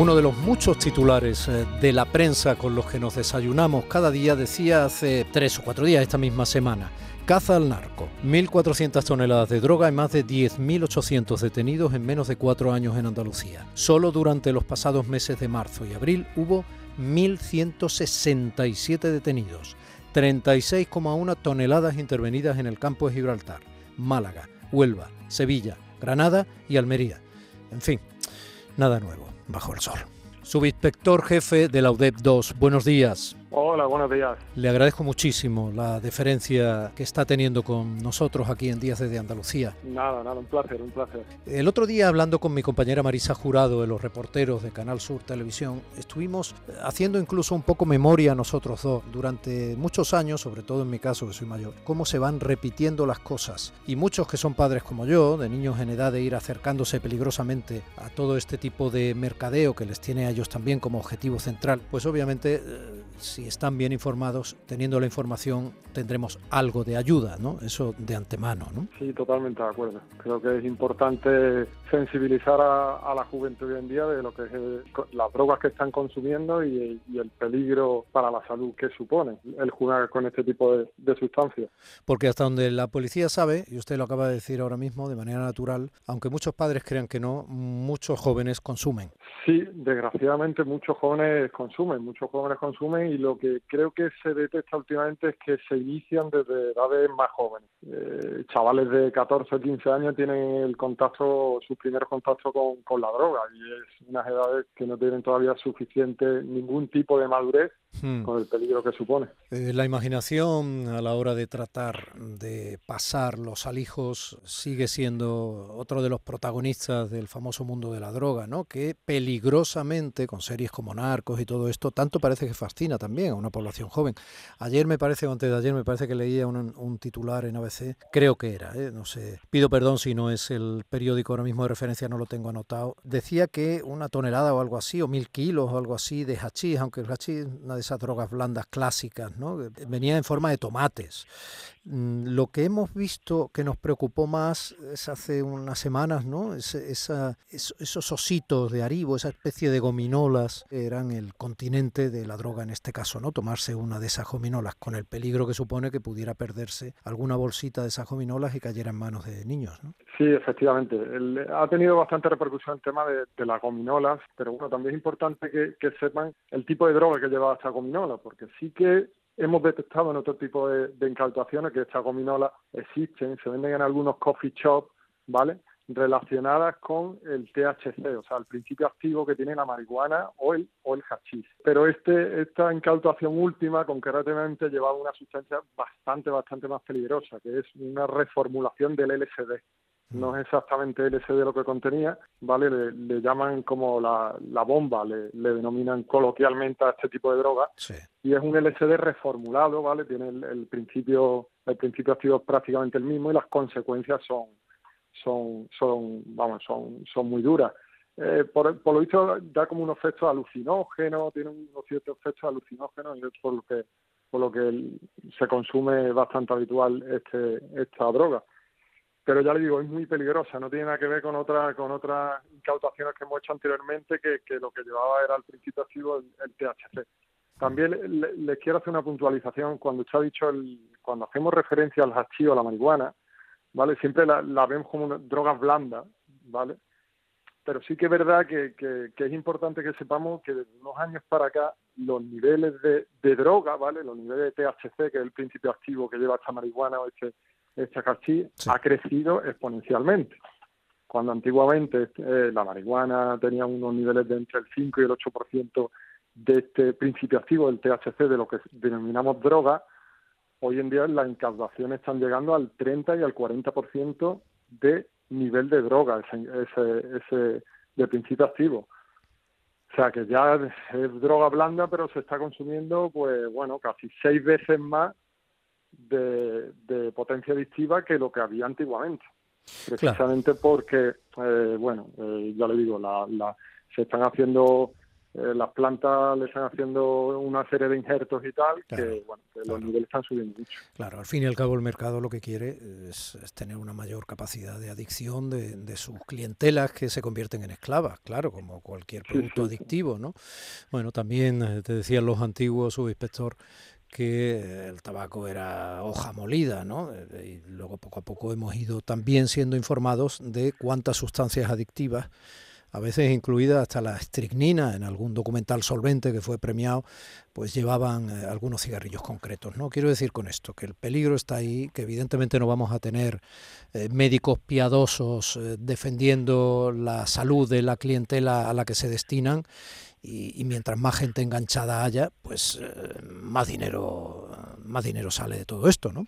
Uno de los muchos titulares eh, de la prensa con los que nos desayunamos cada día decía hace tres o cuatro días esta misma semana, caza al narco, 1.400 toneladas de droga y más de 10.800 detenidos en menos de cuatro años en Andalucía. Solo durante los pasados meses de marzo y abril hubo 1.167 detenidos, 36,1 toneladas intervenidas en el campo de Gibraltar, Málaga, Huelva, Sevilla, Granada y Almería. En fin, nada nuevo bajo el sol. Subinspector jefe de la UDEP 2, buenos días. Hola, buenos días. Le agradezco muchísimo la deferencia que está teniendo con nosotros aquí en Días de Andalucía. Nada, nada, un placer, un placer. El otro día, hablando con mi compañera Marisa Jurado de los reporteros de Canal Sur Televisión, estuvimos haciendo incluso un poco memoria nosotros dos durante muchos años, sobre todo en mi caso que soy mayor, cómo se van repitiendo las cosas. Y muchos que son padres como yo, de niños en edad de ir acercándose peligrosamente a todo este tipo de mercadeo que les tiene a ellos también como objetivo central, pues obviamente eh, si están bien informados, teniendo la información, tendremos algo de ayuda, ¿no? Eso de antemano, ¿no? Sí, totalmente de acuerdo. Creo que es importante sensibilizar a, la juventud hoy en día de lo que es las drogas que están consumiendo y, el peligro para la salud que supone el jugar con este tipo de, de sustancias. Porque hasta donde la policía sabe, y usted lo acaba de decir ahora mismo de manera natural, aunque muchos padres crean que no, muchos jóvenes consumen. Sí, desgraciadamente muchos jóvenes consumen, muchos jóvenes consumen y lo que creo que se detecta últimamente es que se inician desde edades más jóvenes. Eh, chavales de 14 o 15 años tienen el contacto, sus primeros contactos con, con la droga y es unas edades que no tienen todavía suficiente ningún tipo de madurez Hmm. con el peligro que supone. Eh, la imaginación a la hora de tratar de pasar los alijos sigue siendo otro de los protagonistas del famoso mundo de la droga, ¿no? Que peligrosamente, con series como Narcos y todo esto, tanto parece que fascina también a una población joven. Ayer me parece, o antes de ayer me parece que leía un, titular en ABC, creo que era, ¿eh? no sé, pido perdón si no es el periódico ahora mismo de referencia, no lo tengo anotado, decía que una tonelada o algo así, o mil kilos o algo así de hachís, aunque el hachís nadie esas drogas blandas clásicas, ¿no? venía en forma de tomates. Mm, lo que hemos visto que nos preocupó más es hace unas semanas, ¿no? esa, esos ositos de Aribo, esa especie de gominolas, eran el continente de la droga en este caso, ¿no? Tomarse una de esas gominolas con el peligro que supone que pudiera perderse alguna bolsita de esas gominolas y cayera en manos de niños, ¿no? Sí, efectivamente. ha tenido bastante repercusión el tema de, las gominolas, pero bueno, también es importante que, sepan el tipo de droga que lleva esta gominola, porque sí que hemos detectado en otro tipo de, de que estas gominolas existen, se venden en algunos coffee shops, ¿vale? relacionadas con el THC, o sea, el principio activo que tiene la marihuana o el, o el hachís. Pero este, esta incautación última concretamente llevaba una sustancia bastante, bastante más peligrosa, que es una reformulación del LSD no es exactamente LSD lo que contenía, ¿vale? Le, llaman como la, la bomba, le, denominan coloquialmente a este tipo de droga, y es un LSD reformulado, ¿vale? Tiene el, principio, el principio activo es prácticamente el mismo y las consecuencias son, son, son, vamos, son, son muy duras. Eh, por, por, lo visto da como un efecto alucinógeno, tiene unos ciertos efectos alucinógenos y es por lo que, por lo que se consume bastante habitual este, esta droga pero ya le digo, es muy peligrosa, no tiene nada que ver con otra, con otras incautaciones que hemos hecho anteriormente, que, que lo que llevaba era al principio activo el, THC. También les quiero hacer una puntualización, cuando usted ha dicho, el, cuando hacemos referencia al hachís o a la marihuana, ¿vale? Siempre la, vemos como una, drogas blandas, ¿vale? Pero sí que es verdad que, que, es importante que sepamos que desde unos años para acá los niveles de, de droga, ¿vale? Los niveles de THC, que es el principio activo que lleva esta marihuana o este esta cachí ha crecido exponencialmente. Cuando antiguamente eh, la marihuana tenía unos niveles de entre el 5 y el 8% de este principio activo del THC, de lo que denominamos droga, hoy en día las incautaciones están llegando al 30 y al 40% de nivel de droga, ese, ese, de principio activo. O sea que ya es droga blanda, pero se está consumiendo, pues bueno, casi seis veces más de, potencia adictiva que lo que había antiguamente. Precisamente porque, eh, bueno, eh, ya le digo, la, la, se están haciendo eh, las plantas le están haciendo una serie de injertos y tal, que, bueno, los niveles están subiendo mucho. Claro, al fin y al cabo el mercado lo que quiere es, tener una mayor capacidad de adicción de, sus clientelas que se convierten en esclavas, claro, como cualquier producto adictivo, ¿no? Bueno, también eh, te decían los antiguos subinspector que el tabaco era hoja molida, ¿no? Eh, y luego poco a poco hemos ido también siendo informados de cuántas sustancias adictivas a veces incluida hasta la estricnina en algún documental solvente que fue premiado, pues llevaban eh, algunos cigarrillos concretos. No quiero decir con esto que el peligro está ahí, que evidentemente no vamos a tener eh, médicos piadosos eh, defendiendo la salud de la clientela a la que se destinan y, mientras más gente enganchada haya, pues más dinero más dinero sale de todo esto, ¿no?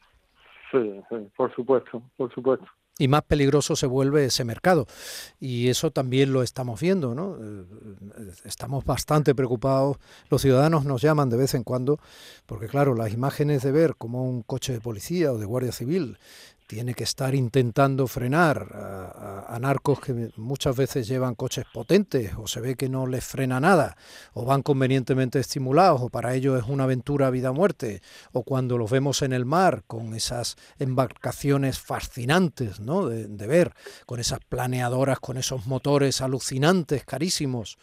Sí, sí, por supuesto, por supuesto y más peligroso se vuelve ese mercado. Y eso también lo estamos viendo, ¿no? Eh, estamos bastante preocupados. Los ciudadanos nos llaman de vez en cuando, porque claro, las imágenes de ver como un coche de policía o de guardia civil tiene que estar intentando frenar a, narcos que muchas veces llevan coches potentes o se ve que no les frena nada o van convenientemente estimulados o para ellos es una aventura vida-muerte o cuando los vemos en el mar con esas embarcaciones fascinantes ¿no? de, de ver, con esas planeadoras, con esos motores alucinantes, carísimos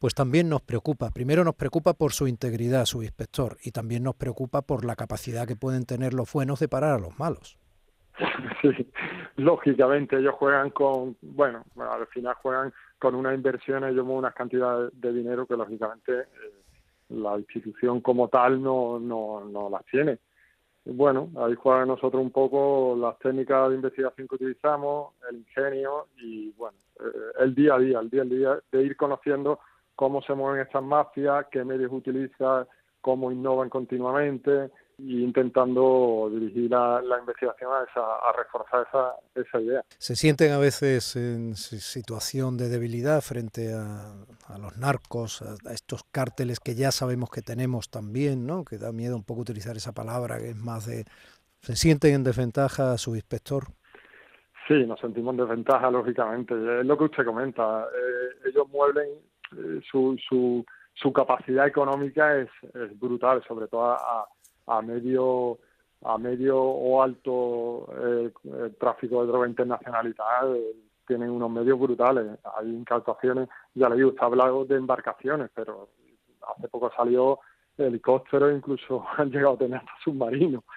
pues también nos preocupa. Primero nos preocupa por su integridad, su inspector, y también nos preocupa por la capacidad que pueden tener los buenos de parar a los malos. Sí, lógicamente ellos juegan con, bueno, al final juegan con una inversión, ellos mueven unas cantidades de dinero que lógicamente eh, la institución como tal no, no, no las tiene. Bueno, ahí juegan nosotros un poco las técnicas de investigación que utilizamos, el ingenio y, bueno, eh, el día a día, el día a día de ir conociendo cómo se mueven estas mafias, qué medios utilizan, cómo innovan continuamente, y intentando dirigir la, investigación a, esa, a reforzar esa, esa, idea. ¿Se sienten a veces en situación de debilidad frente a, los narcos, a, estos cárteles que ya sabemos que tenemos también, ¿no? que da miedo un poco utilizar esa palabra, que es más de... ¿Se sienten en desventaja su inspector? Sí, nos sentimos en desventaja, lógicamente. Es lo que usted comenta. Eh, ellos mueven eh, su, su, su capacidad económica es, es brutal, sobre todo a, a medio a medio o alto eh, eh, tráfico de droga internacional y tal, eh, tienen unos medios brutales. Hay incautaciones, ya le digo, está hablado de embarcaciones, pero hace poco salió helicóptero, incluso han llegado a tener hasta submarinos.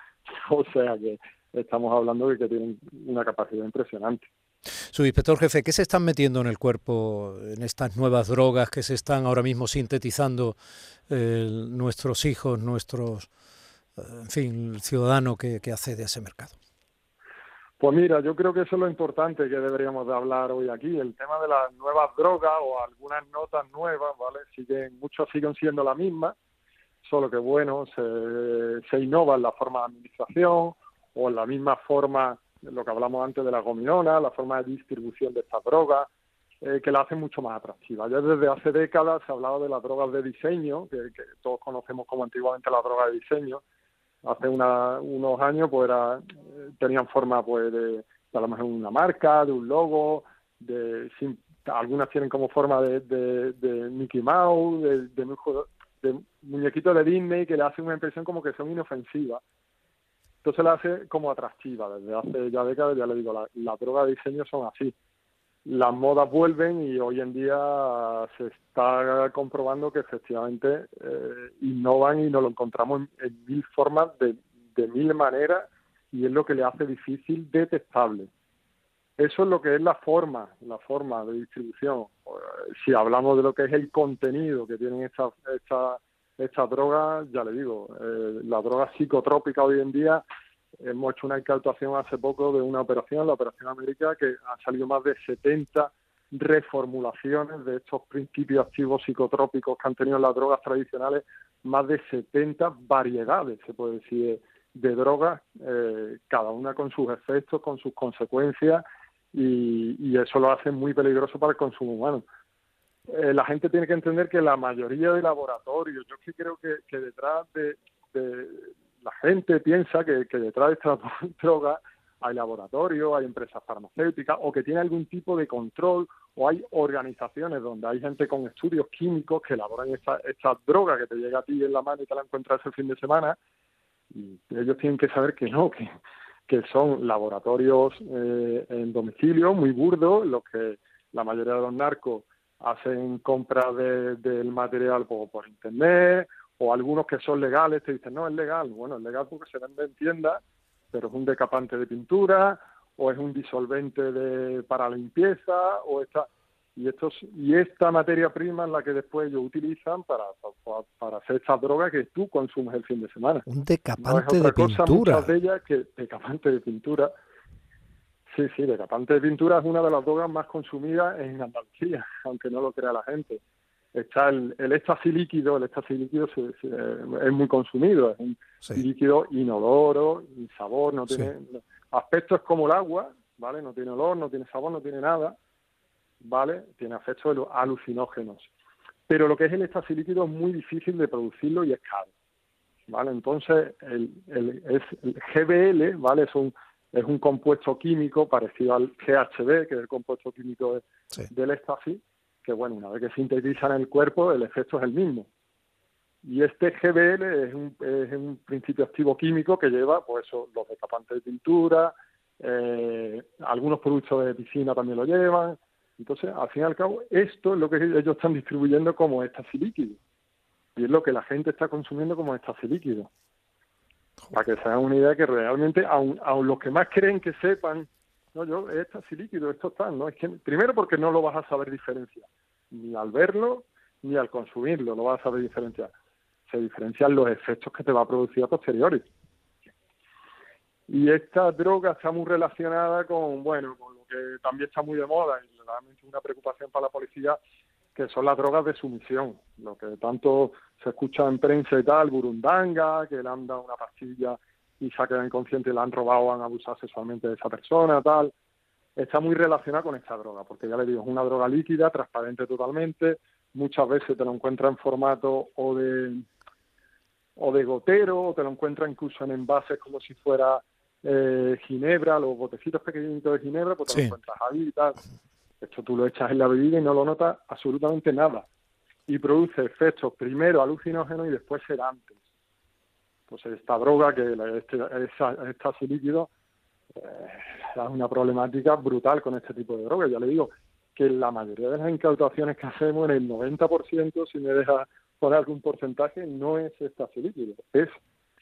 O sea que estamos hablando de que tienen una capacidad impresionante. Su inspector jefe, ¿qué se están metiendo en el cuerpo en estas nuevas drogas que se están ahora mismo sintetizando nuestros hijos, nuestros en fin, el ciudadano que, que accede a ese mercado? Pues mira, yo creo que eso es lo importante que deberíamos de hablar hoy aquí. El tema de las nuevas drogas o algunas notas nuevas, ¿vale? Siguen, muchos siguen siendo la misma, solo que bueno, se, se innova en la forma de administración o en la misma forma, lo que hablamos antes de la gominona, la forma de distribución de estas drogas, eh, que la hace mucho más atractiva. Ya desde hace décadas se ha hablado de las drogas de diseño, que, que todos conocemos como antiguamente la droga de diseño, hace unos años pues era, tenían forma pues de, a lo mejor una marca, de un logo, de algunas tienen como forma de, de, Mickey Mouse, de, de, de muñequitos de Disney que le hacen una impresión como que son inofensivas. Entonces la hace como atractiva. Desde hace ya décadas, ya le digo, la, la droga de diseño son así las modas vuelven y hoy en día se está comprobando que efectivamente eh, innovan y nos lo encontramos en, mil formas, de, de, mil maneras, y es lo que le hace difícil detectable. Eso es lo que es la forma, la forma de distribución. Si hablamos de lo que es el contenido que tienen estas esta, esta drogas, ya le digo, eh, la droga psicotrópica hoy en día Hemos hecho una incautación hace poco de una operación, la Operación América, que han salido más de 70 reformulaciones de estos principios activos psicotrópicos que han tenido las drogas tradicionales, más de 70 variedades, se puede decir, de drogas, eh, cada una con sus efectos, con sus consecuencias, y, eso lo hace muy peligroso para el consumo humano. Eh, la gente tiene que entender que la mayoría de laboratorios, yo sí creo que, detrás de, gente piensa que, detrás de esta droga hay laboratorios, hay empresas farmacéuticas o que tiene algún tipo de control o hay organizaciones donde hay gente con estudios químicos que elaboran esta, esta droga que te llega a ti en la mano y te la encuentras el fin de semana y ellos tienen que saber que no, que, son laboratorios eh, en domicilio muy burdos, los que la mayoría de los narcos hacen compra del material por, por internet o algunos que son legales te dicen no es legal bueno es legal porque se vende en tiendas pero es un decapante de pintura o es un disolvente de, para limpieza o esta y estos y esta materia prima es la que después ellos utilizan para, para, hacer esta droga que tú consumes el fin de semana. Un decapante de pintura. Muchas de ellas que decapante de pintura. Sí, sí, decapante de pintura es una de las drogas más consumidas en Andalucía, aunque no lo crea la gente. Está el, el éxtasis líquido, el éxtasis líquido es muy consumido, es un líquido inodoro, sin sabor, no tiene aspecto es como el agua, ¿vale? No tiene olor, no tiene sabor, no tiene nada, ¿vale? Tiene efectos alucinógenos. Pero lo que es el éxtasis líquido es muy difícil de producirlo y es caro, ¿vale? Entonces, el, el, es, el GBL, ¿vale? Es un, es un compuesto químico parecido al GHB, que es el compuesto químico del éxtasis, que bueno, una vez que sintetiza en el cuerpo, el efecto es el mismo. Y este GBL es un, es un principio activo químico que lleva, pues eso, los decapantes de pintura, eh, algunos productos de piscina también lo llevan. Entonces, al fin y al cabo, esto es lo que ellos están distribuyendo como éxtasis líquido. Y es lo que la gente está consumiendo como éxtasis líquido. Para que se hagan una idea que realmente, aun, los que más creen que sepan, no, yo, éxtasis líquido, esto está, ¿no? Es que, primero porque no lo vas a saber diferenciar, ni al verlo, ni al consumirlo, lo vas a diferenciar se diferencian los efectos que te va a producir a posteriori. Y esta droga está muy relacionada con, bueno, con lo que también está muy de moda y realmente una preocupación para la policía, que son las drogas de sumisión, lo que tanto se escucha en prensa y tal, burundanga, que le han dado una pastilla y se ha quedado inconsciente y le han robado han abusado sexualmente de esa persona, tal. Está muy relacionada con esta droga, porque ya le digo, es una droga líquida, transparente totalmente, muchas veces te lo encuentras en formato o de o de gotero, o te lo encuentras incluso en envases como si fuera eh, ginebra, los botecitos pequeñitos de ginebra, pues te lo encuentras ahí y tal. Esto tú lo echas en la bebida y no lo notas absolutamente nada. Y produce efectos primero alucinógenos y después sedantes. Pues esta droga, que este, está así líquido, eh, es una problemática brutal con este tipo de droga. Ya le digo que la mayoría de las incautaciones que hacemos, en el 90%, si me deja por algún porcentaje no es éxtasis líquido, es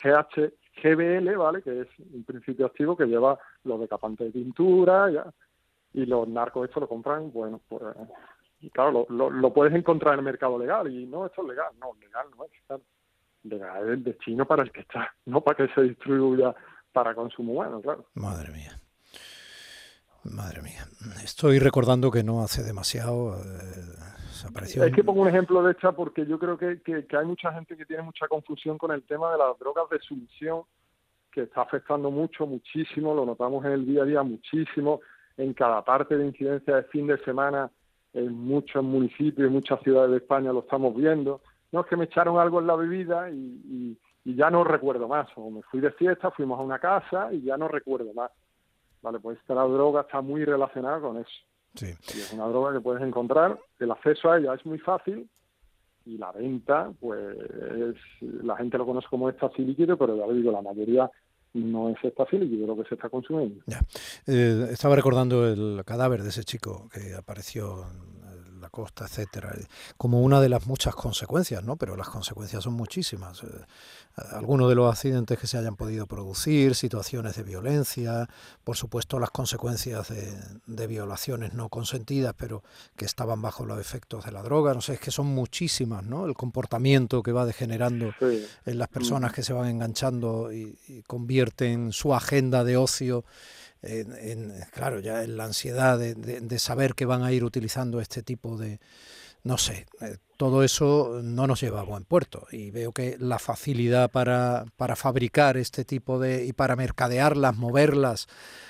GH, GBL, ¿vale? Que es un principio activo que lleva los decapantes de pintura ya, y los narcos esto lo compran, bueno, pues claro, lo, lo, puedes encontrar en el mercado legal y no, esto es legal, no, legal no es, legal es destino para el que está, no para que se distribuya para consumo humano, claro. Madre mía. Madre mía. Estoy recordando que no hace demasiado eh, es que pongo un ejemplo de esta porque yo creo que, hay mucha gente que tiene mucha confusión con el tema de las drogas de sumisión, que está afectando mucho, muchísimo, lo notamos en el día a día muchísimo, en cada parte de incidencia de fin de semana, en muchos municipios, en muchas ciudades de España lo estamos viendo. No es que me echaron algo en la bebida y, y ya no recuerdo más, o me fui de fiesta, fuimos a una casa y ya no recuerdo más. Vale, pues esta la droga está muy relacionada con eso. Sí. es una droga que puedes encontrar, el acceso a ella es muy fácil y la venta, pues la gente lo conoce como éxtasis líquido, pero ya le digo, la mayoría no es éxtasis líquido lo que se está consumiendo. Eh, estaba recordando el cadáver de ese chico que apareció costa, etcétera, como una de las muchas consecuencias, ¿no? Pero las consecuencias son muchísimas. Eh, algunos de los accidentes que se hayan podido producir, situaciones de violencia, por supuesto las consecuencias de, violaciones no consentidas, pero que estaban bajo los efectos de la droga, no sé, es que son muchísimas, ¿no? El comportamiento que va degenerando en las personas que se van enganchando y, convierten su agenda de ocio en, claro, ya en la ansiedad de, saber que van a ir utilizando este tipo de, no sé, eh, todo eso no nos lleva a buen puerto y veo que la facilidad para, para fabricar este tipo de y para mercadearlas, moverlas,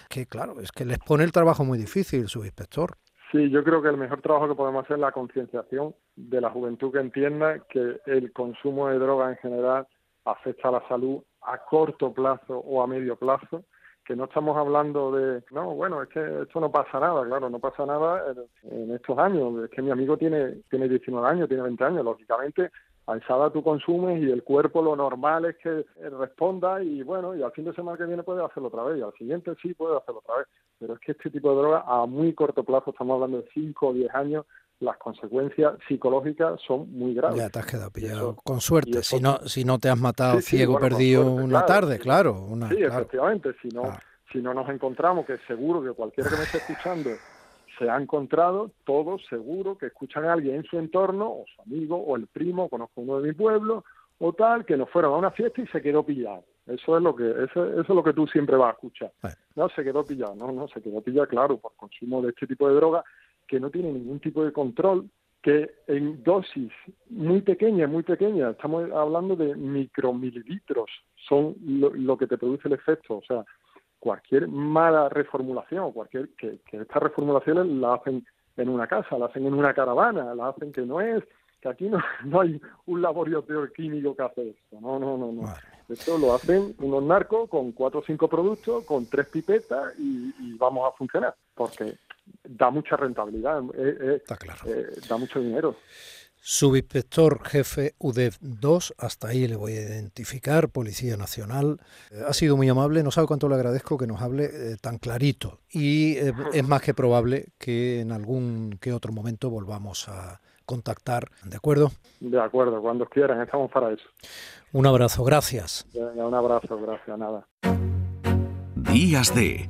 que claro, es que les pone el trabajo muy difícil, subinspector. Sí, yo creo que el mejor trabajo que podemos hacer es la concienciación de la juventud que entienda que el consumo de droga en general afecta a la salud a corto plazo o a medio plazo, que no estamos hablando de, no, bueno, es que esto no pasa nada, claro, no pasa nada en, estos años, es que mi amigo tiene, tiene 19 años, tiene 20 años, lógicamente a esa edad tú consumes y el cuerpo lo normal es que responda y bueno, y al fin de semana que viene puede hacerlo otra vez y al siguiente sí puede hacerlo otra vez, pero es que este tipo de droga a muy corto plazo, estamos hablando de 5 o 10 años, las consecuencias psicológicas son muy graves. Ya te has quedado pillado. con suerte, si no si no te has matado ciego perdido una tarde, claro. Una, sí, efectivamente, si no, si no nos encontramos, que seguro que cualquiera que me esté escuchando se ha encontrado, todos seguro que escuchan a alguien en su entorno, o su amigo, o el primo, conozco uno de mi pueblo, o tal, que nos fueron a una fiesta y se quedó pillado. Eso es lo que eso, eso es lo que tú siempre vas a escuchar. No, se quedó pillado, no, no, se quedó pillado, claro, por consumo de este tipo de droga que no tiene ningún tipo de control, que en dosis muy pequeñas, muy pequeñas, estamos hablando de micromililitros, son lo, que te produce el efecto. O sea, cualquier mala reformulación, cualquier que, que estas reformulaciones la hacen en una casa, la hacen en una caravana, la hacen que no es, que aquí no, no hay un laboratorio químico que hace esto. No, no, no, no. Esto lo hacen unos narcos con cuatro o cinco productos, con tres pipetas y, y vamos a funcionar. Porque da mucha rentabilidad, eh, eh, Está claro. Eh, da mucho dinero. Subinspector jefe UDEF 2, hasta ahí le voy a identificar, Policía Nacional. ha sido muy amable, no sabe cuánto le agradezco que nos hable tan clarito. Y es más que probable que en algún que otro momento volvamos a contactar, ¿de acuerdo? De acuerdo, cuando quieran, estamos para eso. Un abrazo, gracias. un abrazo, gracias, nada. Días de